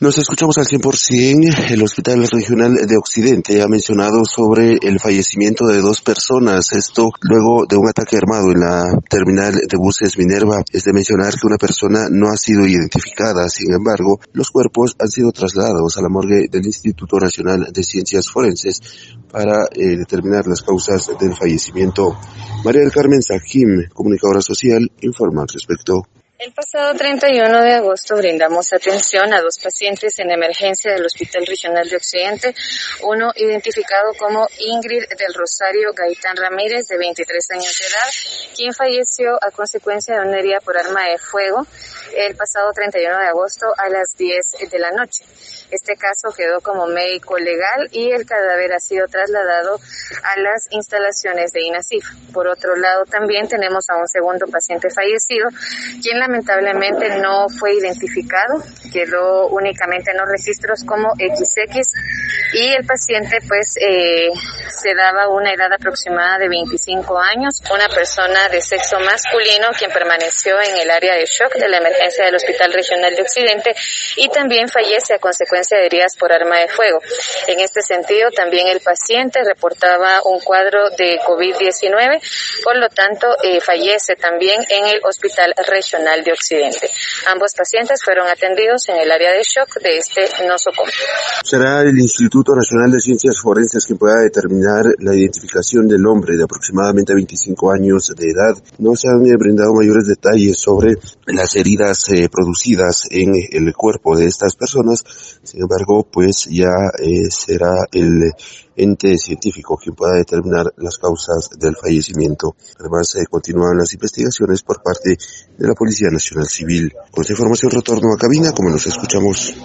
Nos escuchamos al 100%. El Hospital Regional de Occidente ha mencionado sobre el fallecimiento de dos personas. Esto luego de un ataque armado en la terminal de buses Minerva. Es de mencionar que una persona no ha sido identificada. Sin embargo, los cuerpos han sido trasladados a la morgue del Instituto Nacional de Ciencias Forenses para eh, determinar las causas del fallecimiento. María del Carmen Sajim, comunicadora social, informa al respecto. El pasado 31 de agosto brindamos atención a dos pacientes en emergencia del Hospital Regional de Occidente, uno identificado como Ingrid del Rosario Gaitán Ramírez, de 23 años de edad, quien falleció a consecuencia de una herida por arma de fuego el pasado 31 de agosto a las 10 de la noche. Este caso quedó como médico legal y el cadáver ha sido trasladado a las instalaciones de INASIF. Por otro lado, también tenemos a un segundo paciente fallecido, quien lamentablemente no fue identificado, quedó únicamente en los registros como XX y el paciente pues eh, se daba una edad aproximada de 25 años, una persona de sexo masculino quien permaneció en el área de shock de la emergencia del Hospital Regional de Occidente y también fallece a consecuencia de heridas por arma de fuego. En este sentido, también el paciente reportaba un cuadro de COVID-19, por lo tanto, eh, fallece también en el Hospital Regional de Occidente. Ambos pacientes fueron atendidos en el área de shock de este nosocomio. Nacional de Ciencias Forenses quien pueda determinar la identificación del hombre de aproximadamente 25 años de edad. No se han eh, brindado mayores detalles sobre las heridas eh, producidas en el cuerpo de estas personas, sin embargo, pues ya eh, será el ente científico quien pueda determinar las causas del fallecimiento. Además, se continúan las investigaciones por parte de la Policía Nacional Civil. Con esta información retorno a cabina, como nos escuchamos.